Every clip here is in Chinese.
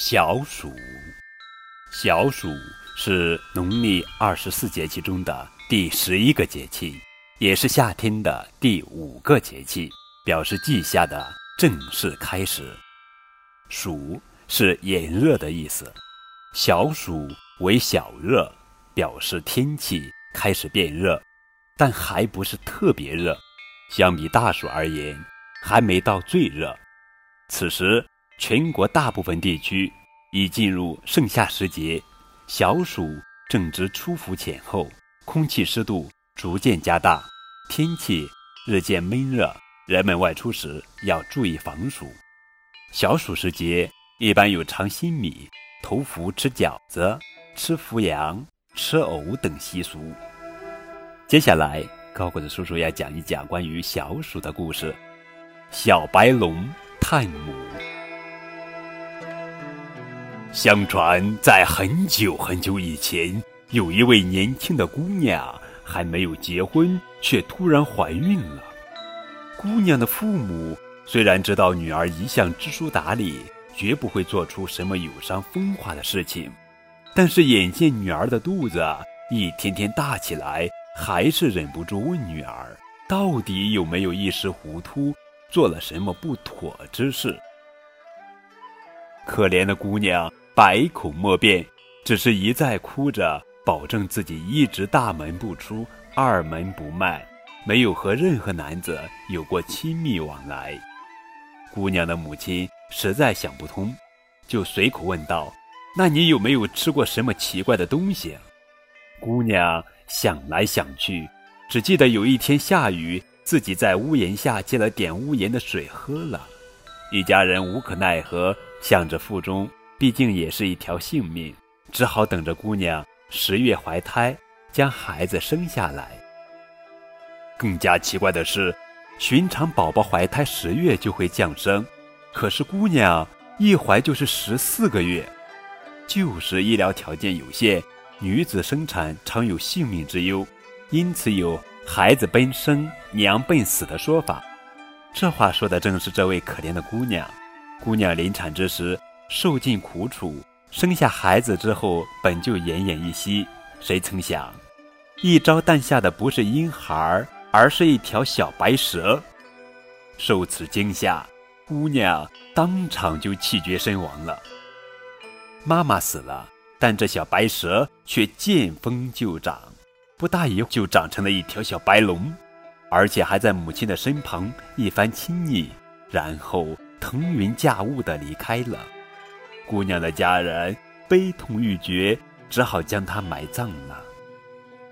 小暑，小暑是农历二十四节气中的第十一个节气，也是夏天的第五个节气，表示季夏的正式开始。暑是炎热的意思，小暑为小热，表示天气开始变热，但还不是特别热。相比大暑而言，还没到最热。此时。全国大部分地区已进入盛夏时节，小暑正值初伏前后，空气湿度逐渐加大，天气日渐闷热，人们外出时要注意防暑。小暑时节一般有尝新米、投伏吃饺子、吃伏羊、吃藕等习俗。接下来，高个子叔叔要讲一讲关于小暑的故事：小白龙探母。相传，在很久很久以前，有一位年轻的姑娘还没有结婚，却突然怀孕了。姑娘的父母虽然知道女儿一向知书达理，绝不会做出什么有伤风化的事情，但是眼见女儿的肚子一天天大起来，还是忍不住问女儿：到底有没有一时糊涂，做了什么不妥之事？可怜的姑娘百口莫辩，只是一再哭着，保证自己一直大门不出，二门不迈，没有和任何男子有过亲密往来。姑娘的母亲实在想不通，就随口问道：“那你有没有吃过什么奇怪的东西？”姑娘想来想去，只记得有一天下雨，自己在屋檐下接了点屋檐的水喝了。一家人无可奈何。想着腹中毕竟也是一条性命，只好等着姑娘十月怀胎，将孩子生下来。更加奇怪的是，寻常宝宝怀胎十月就会降生，可是姑娘一怀就是十四个月。旧时医疗条件有限，女子生产常有性命之忧，因此有“孩子奔生，娘奔死”的说法。这话说的正是这位可怜的姑娘。姑娘临产之时受尽苦楚，生下孩子之后本就奄奄一息，谁曾想，一朝诞下的不是婴孩，而是一条小白蛇。受此惊吓，姑娘当场就气绝身亡了。妈妈死了，但这小白蛇却见风就长，不大一会就长成了一条小白龙，而且还在母亲的身旁一番亲昵，然后。腾云驾雾地离开了，姑娘的家人悲痛欲绝，只好将她埋葬了。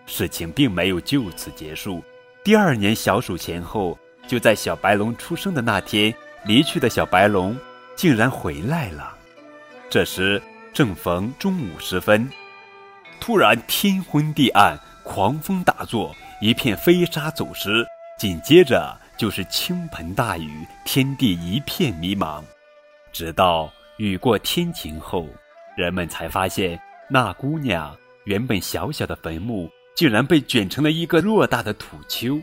事情并没有就此结束。第二年小暑前后，就在小白龙出生的那天，离去的小白龙竟然回来了。这时正逢中午时分，突然天昏地暗，狂风大作，一片飞沙走石，紧接着。就是倾盆大雨，天地一片迷茫。直到雨过天晴后，人们才发现那姑娘原本小小的坟墓，竟然被卷成了一个偌大的土丘。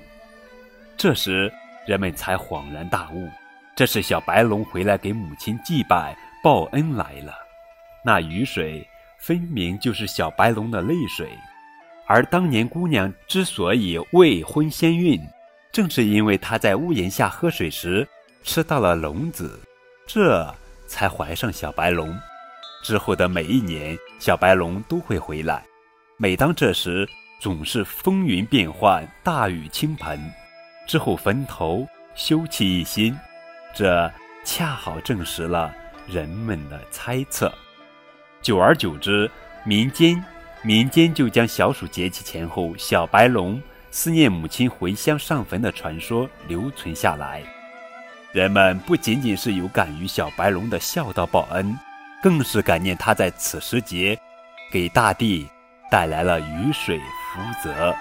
这时，人们才恍然大悟，这是小白龙回来给母亲祭拜报恩来了。那雨水分明就是小白龙的泪水，而当年姑娘之所以未婚先孕。正是因为他在屋檐下喝水时吃到了龙子，这才怀上小白龙。之后的每一年，小白龙都会回来。每当这时，总是风云变幻，大雨倾盆。之后坟头修葺一新，这恰好证实了人们的猜测。久而久之，民间民间就将小暑节气前后小白龙。思念母亲回乡上坟的传说留存下来，人们不仅仅是有感于小白龙的孝道报恩，更是感念他在此时节给大地带来了雨水福泽。